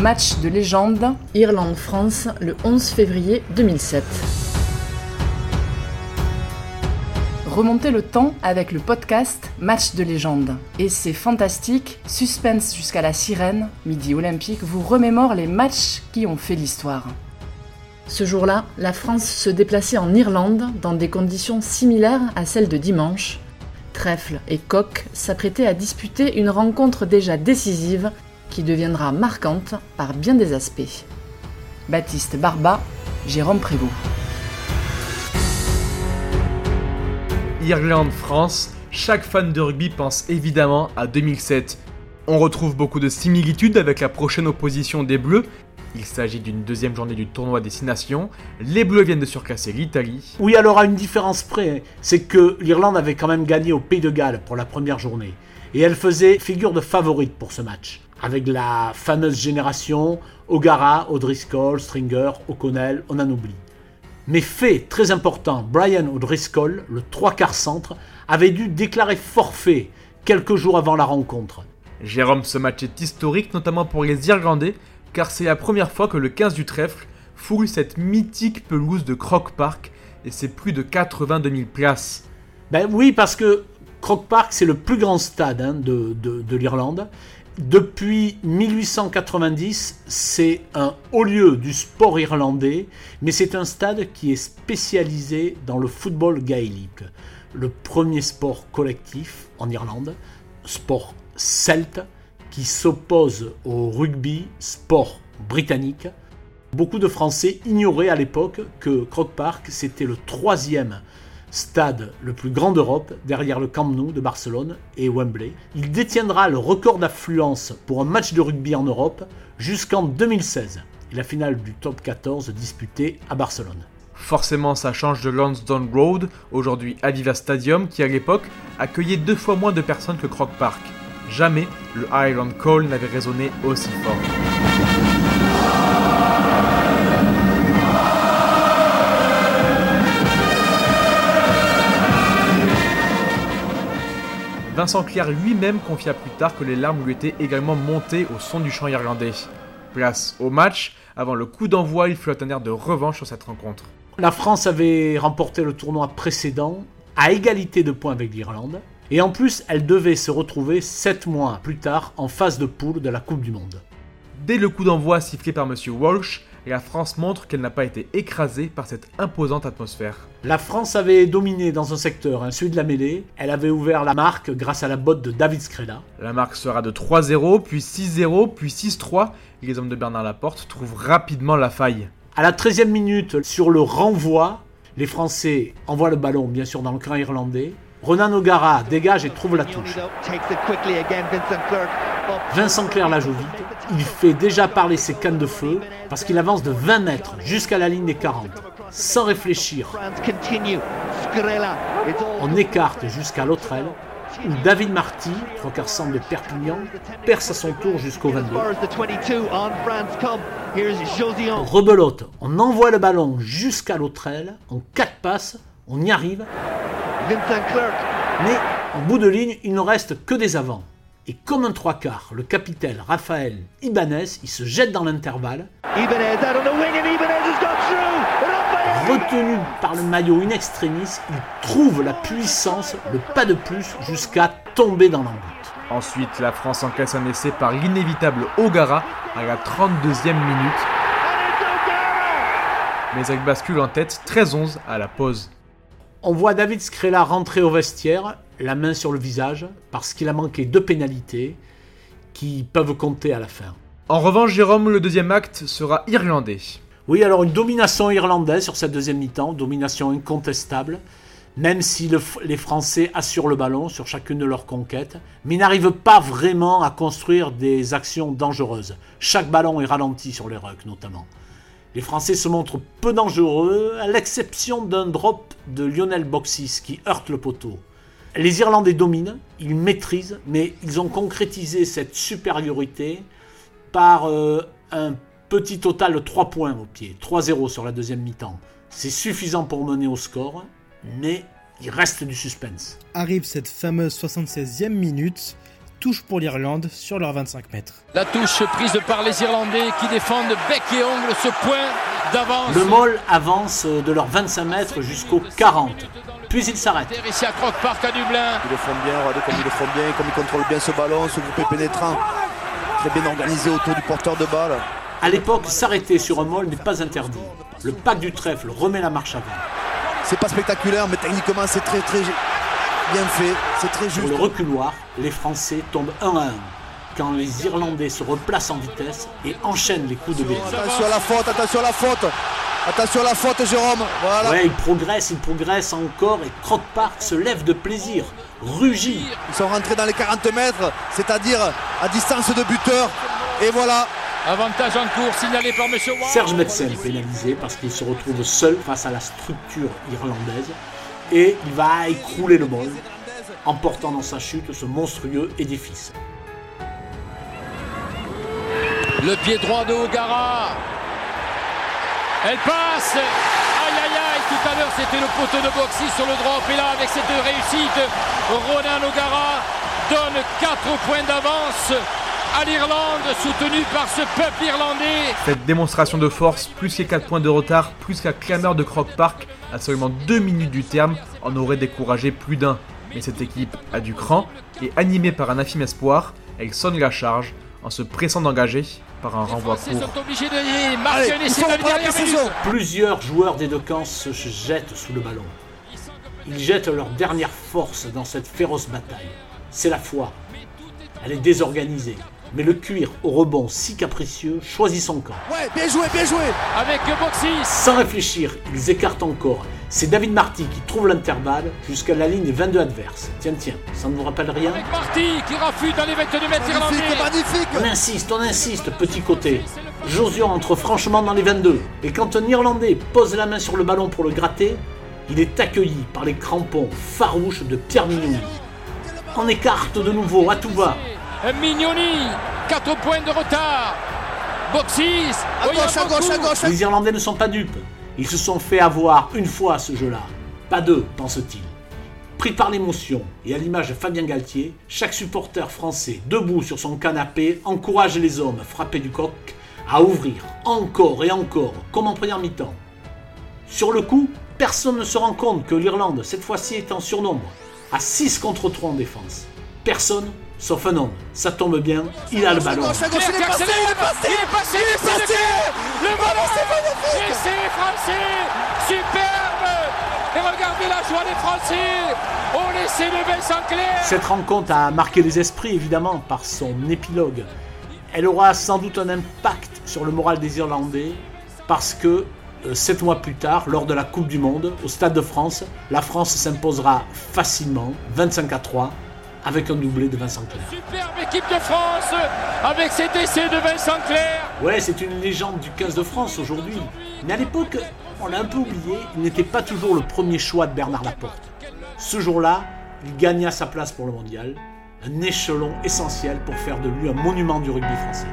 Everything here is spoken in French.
Match de légende, Irlande-France, le 11 février 2007. Remontez le temps avec le podcast Match de légende. Et c'est fantastique, suspense jusqu'à la sirène, midi olympique vous remémore les matchs qui ont fait l'histoire. Ce jour-là, la France se déplaçait en Irlande dans des conditions similaires à celles de dimanche. Trèfle et Coq s'apprêtaient à disputer une rencontre déjà décisive qui deviendra marquante par bien des aspects. Baptiste Barba, Jérôme Prévost. Irlande-France, chaque fan de rugby pense évidemment à 2007. On retrouve beaucoup de similitudes avec la prochaine opposition des Bleus. Il s'agit d'une deuxième journée du tournoi Destination. Les Bleus viennent de surclasser l'Italie. Oui, alors à une différence près, c'est que l'Irlande avait quand même gagné au Pays de Galles pour la première journée. Et elle faisait figure de favorite pour ce match. Avec la fameuse génération O'Gara, O'Driscoll, Stringer, O'Connell, on en oublie. Mais fait très important, Brian O'Driscoll, le trois quarts centre, avait dû déclarer forfait quelques jours avant la rencontre. Jérôme, ce match est historique, notamment pour les Irlandais, car c'est la première fois que le 15 du trèfle fourrut cette mythique pelouse de Croke Park, et c'est plus de 82 000 places. Ben oui, parce que Croke Park, c'est le plus grand stade hein, de, de l'Irlande, depuis 1890, c'est un haut lieu du sport irlandais, mais c'est un stade qui est spécialisé dans le football gaélique, le premier sport collectif en Irlande, sport celte, qui s'oppose au rugby, sport britannique. Beaucoup de Français ignoraient à l'époque que Croke Park, c'était le troisième stade le plus grand d'Europe, derrière le Camp Nou de Barcelone et Wembley. Il détiendra le record d'affluence pour un match de rugby en Europe jusqu'en 2016, et la finale du top 14 disputée à Barcelone. Forcément, ça change de Lansdowne Road, aujourd'hui Aviva Stadium, qui à l'époque accueillait deux fois moins de personnes que Croke Park. Jamais le Highland Call n'avait résonné aussi fort. Vincent Clair lui-même confia plus tard que les larmes lui étaient également montées au son du chant irlandais. Place au match, avant le coup d'envoi, il fut un air de revanche sur cette rencontre. La France avait remporté le tournoi précédent à égalité de points avec l'Irlande, et en plus elle devait se retrouver 7 mois plus tard en phase de poule de la Coupe du Monde. Dès le coup d'envoi sifflé par M. Walsh, la France montre qu'elle n'a pas été écrasée par cette imposante atmosphère. La France avait dominé dans un secteur, hein, celui de la mêlée. Elle avait ouvert la marque grâce à la botte de David Scrella. La marque sera de 3-0, puis 6-0, puis 6-3. Les hommes de Bernard Laporte trouvent rapidement la faille. À la 13e minute, sur le renvoi, les Français envoient le ballon, bien sûr, dans le camp irlandais. Renan O'Gara dégage et trouve la touche. Vincent Clair la joue vite. Il fait déjà parler ses cannes de feu parce qu'il avance de 20 mètres jusqu'à la ligne des 40. Sans réfléchir, on écarte jusqu'à l'autre où David Marty, trois quarts centre de Perpignan, perce à son tour jusqu'au 22. Rebelote, on envoie le ballon jusqu'à l'autre en quatre passes, on y arrive. Mais en bout de ligne, il ne reste que des avants. Et comme un trois quarts, le capitaine Raphaël Ibanez, il se jette dans l'intervalle. Retenu par le maillot in extremis, il trouve la puissance, le pas de plus, jusqu'à tomber dans l'emboute. Ensuite, la France encaisse un essai par l'inévitable Ogara à la 32e minute. Mais elle bascule en tête 13-11 à la pause. On voit David Scrella rentrer au vestiaire, la main sur le visage, parce qu'il a manqué deux pénalités qui peuvent compter à la fin. En revanche, Jérôme, le deuxième acte sera irlandais. Oui, alors une domination irlandaise sur cette deuxième mi-temps, domination incontestable, même si les Français assurent le ballon sur chacune de leurs conquêtes, mais n'arrivent pas vraiment à construire des actions dangereuses. Chaque ballon est ralenti sur les rucks notamment. Les Français se montrent peu dangereux, à l'exception d'un drop de Lionel Boxis qui heurte le poteau. Les Irlandais dominent, ils maîtrisent, mais ils ont concrétisé cette supériorité par euh, un petit total de 3 points au pied, 3-0 sur la deuxième mi-temps. C'est suffisant pour mener au score, mais il reste du suspense. Arrive cette fameuse 76e minute, touche pour l'Irlande sur leurs 25 mètres. La touche prise par les Irlandais qui défendent bec et ongle ce point d'avance. Le Moll avance de leurs 25 mètres jusqu'aux 40. Puis il s'arrête. Ici à Croque Park à Dublin. Ils le font bien, regardez comme ils le font bien, comme ils contrôlent bien ce ballon, ce groupe est pénétrant. Très bien organisé autour du porteur de balle. À l'époque, s'arrêter sur un Moll n'est pas interdit. Le pack du trèfle remet la marche avant. C'est pas spectaculaire, mais techniquement c'est très très bien fait, c'est très juste. Pour le reculoir, les Français tombent 1 à 1 quand les Irlandais se replacent en vitesse et enchaînent les coups de biais. Attention à la faute, attention à la faute Attention à la faute, Jérôme Voilà Ouais, ils progressent, ils progressent encore et Croc Park se lève de plaisir, rugit. Ils sont rentrés dans les 40 mètres, c'est-à-dire à distance de buteur. Et voilà Avantage en cours signalé par Monsieur Watt. Serge Metzen pénalisé parce qu'il se retrouve seul face à la structure irlandaise et il va écrouler le bol, emportant dans sa chute ce monstrueux édifice. Le pied droit de O'Gara. Elle passe. Aïe aïe aïe, tout à l'heure c'était le poteau de Boxy sur le drop et là avec cette réussite, Ronan O'Gara donne 4 points d'avance à l'Irlande, soutenu par ce peuple irlandais. Cette démonstration de force, plus les 4 points de retard, plus la clameur de Croc Park, à seulement 2 minutes du terme, en aurait découragé plus d'un. Mais cette équipe a du cran, et animée par un infime espoir, elle sonne la charge en se pressant d'engager par un renvoi Ils court. obligés de Allez. Plusieurs joueurs des deux camps se jettent sous le ballon. Ils jettent leur dernière force dans cette féroce bataille. C'est la foi. Elle est désorganisée. Mais le cuir au rebond si capricieux choisit son camp. Ouais, bien joué, bien joué Avec Boxy. Sans réfléchir, ils écartent encore. C'est David Marty qui trouve l'intervalle jusqu'à la ligne des 22 adverses. Tiens, tiens, ça ne vous rappelle rien Avec Marty qui rafute dans les 22 mètres irlandais. magnifique On insiste, on insiste, petit côté. Josion entre franchement dans les 22. Et quand un Irlandais pose la main sur le ballon pour le gratter, il est accueilli par les crampons farouches de Pierre Mignoni. On écarte de nouveau, à tout va. Mignoni, 4 points de retard. Boxis, À gauche, à gauche, à gauche Les Irlandais ne sont pas dupes. Ils se sont fait avoir une fois ce jeu-là. Pas deux, pense-t-il. Pris par l'émotion, et à l'image de Fabien Galtier, chaque supporter français, debout sur son canapé, encourage les hommes frappés du coq à ouvrir encore et encore, comme en première mi-temps. Sur le coup, personne ne se rend compte que l'Irlande, cette fois-ci, est en surnombre, à 6 contre 3 en défense. Personne, sauf un homme. Ça tombe bien, il a le ballon. gauche, à gauche, il est passé, il est passé Il est passé, Il est. Le ballon, c'est magnifique Essai français, superbe. Et regardez la joie des Français au l'essai de Vincent Clair. Cette rencontre a marqué les esprits évidemment par son épilogue. Elle aura sans doute un impact sur le moral des Irlandais parce que euh, sept mois plus tard, lors de la Coupe du Monde, au Stade de France, la France s'imposera facilement, 25 à 3, avec un doublé de Vincent Clair. Superbe équipe de France avec cet essai de Vincent Clair. Ouais, c'est une légende du 15 de France aujourd'hui. Mais à l'époque, on l'a un peu oublié, il n'était pas toujours le premier choix de Bernard Laporte. Ce jour-là, il gagna sa place pour le mondial, un échelon essentiel pour faire de lui un monument du rugby français.